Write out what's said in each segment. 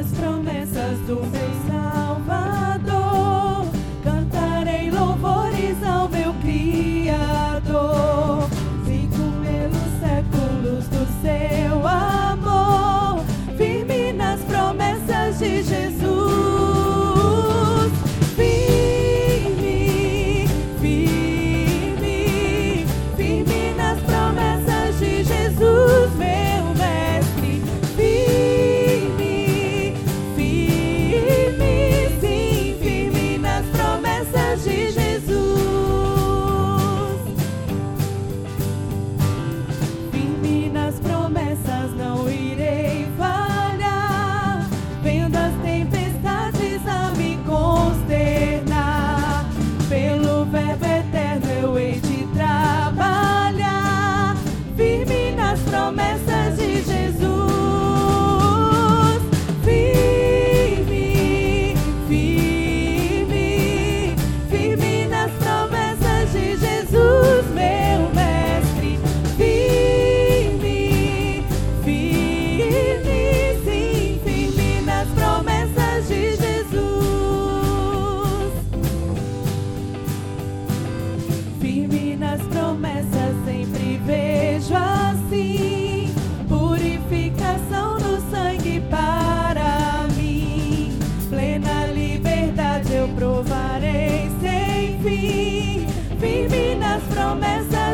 nas promessas do meu promessas de Jesus. Firme, firme, firme nas promessas de Jesus, meu mestre. Firme, firme, sim, firme nas promessas de Jesus. Firme nas promessas, sempre vejo.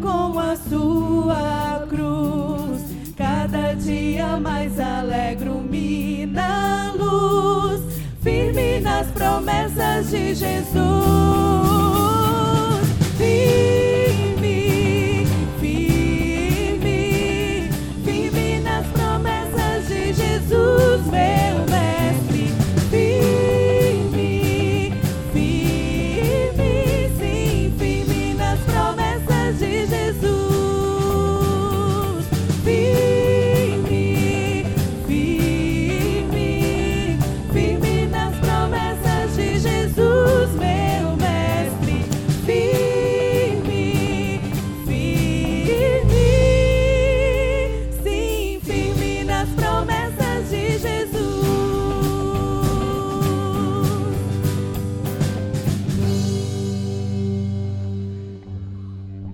com a sua cruz. Cada dia mais alegro-me na luz, firme nas promessas de Jesus.